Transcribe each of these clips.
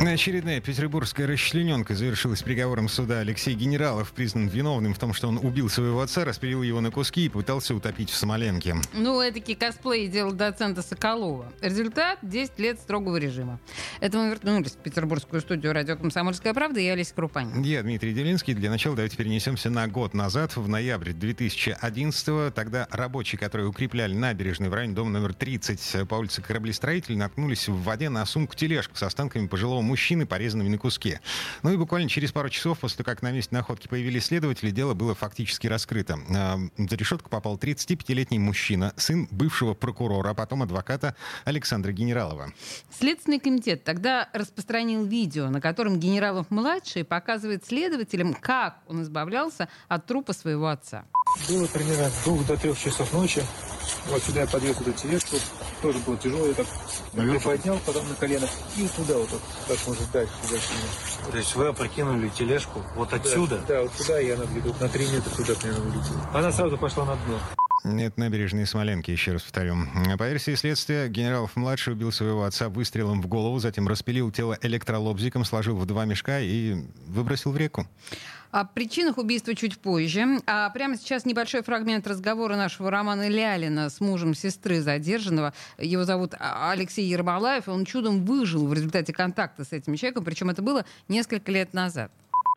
Очередная петербургская расчлененка завершилась приговором суда. Алексей Генералов признан виновным в том, что он убил своего отца, распилил его на куски и пытался утопить в Смоленке. Ну, это косплей делал доцента Соколова. Результат — 10 лет строгого режима. Это мы вернулись в петербургскую студию радио «Комсомольская правда» и Олеся Крупанин. Я Дмитрий Делинский. Для начала давайте перенесемся на год назад, в ноябре 2011-го. Тогда рабочие, которые укрепляли набережную в районе дома номер 30 по улице Кораблестроитель, наткнулись в воде на сумку-тележку с останками пожилого мужчины, порезанными на куски. Ну и буквально через пару часов после того, как на месте находки появились следователи, дело было фактически раскрыто. За решетку попал 35-летний мужчина, сын бывшего прокурора, а потом адвоката Александра Генералова. Следственный комитет тогда распространил видео, на котором Генералов-младший показывает следователям, как он избавлялся от трупа своего отца. Было примерно двух до трех часов ночи. Вот сюда я подвез эту тележку. Тоже было тяжело. Я так Наверх? поднял, потом на колено. И туда вот, так может дальше. Сюда. То есть вы опрокинули тележку вот отсюда? Да, да вот сюда я она на три метра туда примерно улетела. Она сразу пошла на дно. Нет, набережные Смоленки, еще раз повторю. По версии следствия, Генералов-младший убил своего отца выстрелом в голову, затем распилил тело электролобзиком, сложил в два мешка и выбросил в реку. О причинах убийства чуть позже. А прямо сейчас небольшой фрагмент разговора нашего Романа Лялина с мужем сестры задержанного. Его зовут Алексей Ермолаев. Он чудом выжил в результате контакта с этим человеком, причем это было несколько лет назад.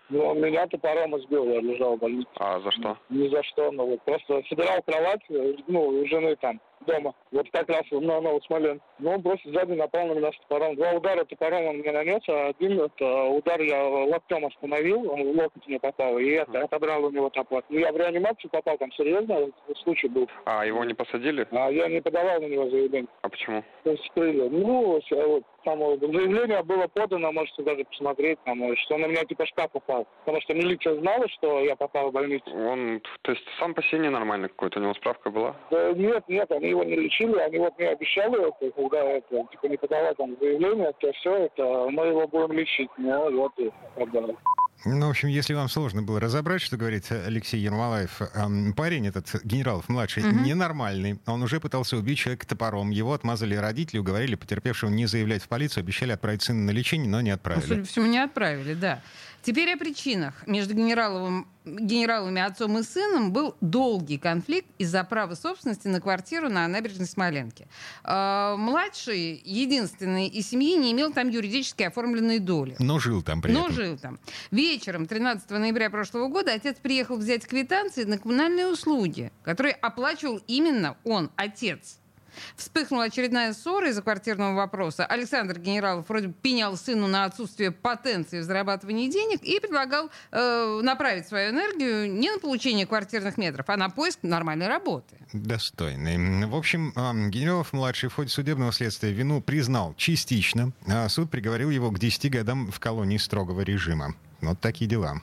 Ну, меня топором избил, я лежал в больнице. А за что? Ни за что, ну вот просто собирал кровать, ну, у жены там дома. Вот как раз на Новосмоленск. Но он просто сзади напал на меня с топором. Два удара топором он мне нанес, а один это, удар я локтем остановил, он в локоть мне попал, и это, отобрал у него топор. Ну, я в реанимацию попал, там серьезно случай был. А его не посадили? А я не подавал на него заявление. А почему? Скрыли. Ну, там заявление было подано, можете даже посмотреть, там, что на меня типа шкаф упал. Потому что милиция знала, что я попал в больницу. Он, то есть сам по себе ненормальный какой-то, у него справка была? Да, нет, нет, они его не лечили, они вот мне обещали, это, когда это, типа не подавать там заявление, то все это, мы его будем лечить, ну вот и так далее. Ну, в общем, если вам сложно было разобрать, что говорит Алексей Ермолаев, парень этот, генералов-младший, угу. ненормальный. Он уже пытался убить человека топором. Его отмазали родители, уговорили потерпевшего не заявлять в полицию, обещали отправить сына на лечение, но не отправили. Ну, судя по всему, не отправили, да. Теперь о причинах. Между генераловым, генералами отцом и сыном был долгий конфликт из-за права собственности на квартиру на набережной Смоленке. Э, младший, единственный из семьи, не имел там юридически оформленной доли. Но жил там при Но этом. жил там. Вечером 13 ноября прошлого года отец приехал взять квитанции на коммунальные услуги, которые оплачивал именно он, отец. Вспыхнула очередная ссора из-за квартирного вопроса. Александр Генералов вроде пенял сыну на отсутствие потенции в зарабатывании денег и предлагал э, направить свою энергию не на получение квартирных метров, а на поиск нормальной работы. Достойный. В общем, Генералов-младший в ходе судебного следствия вину признал частично, а суд приговорил его к 10 годам в колонии строгого режима. Вот такие дела.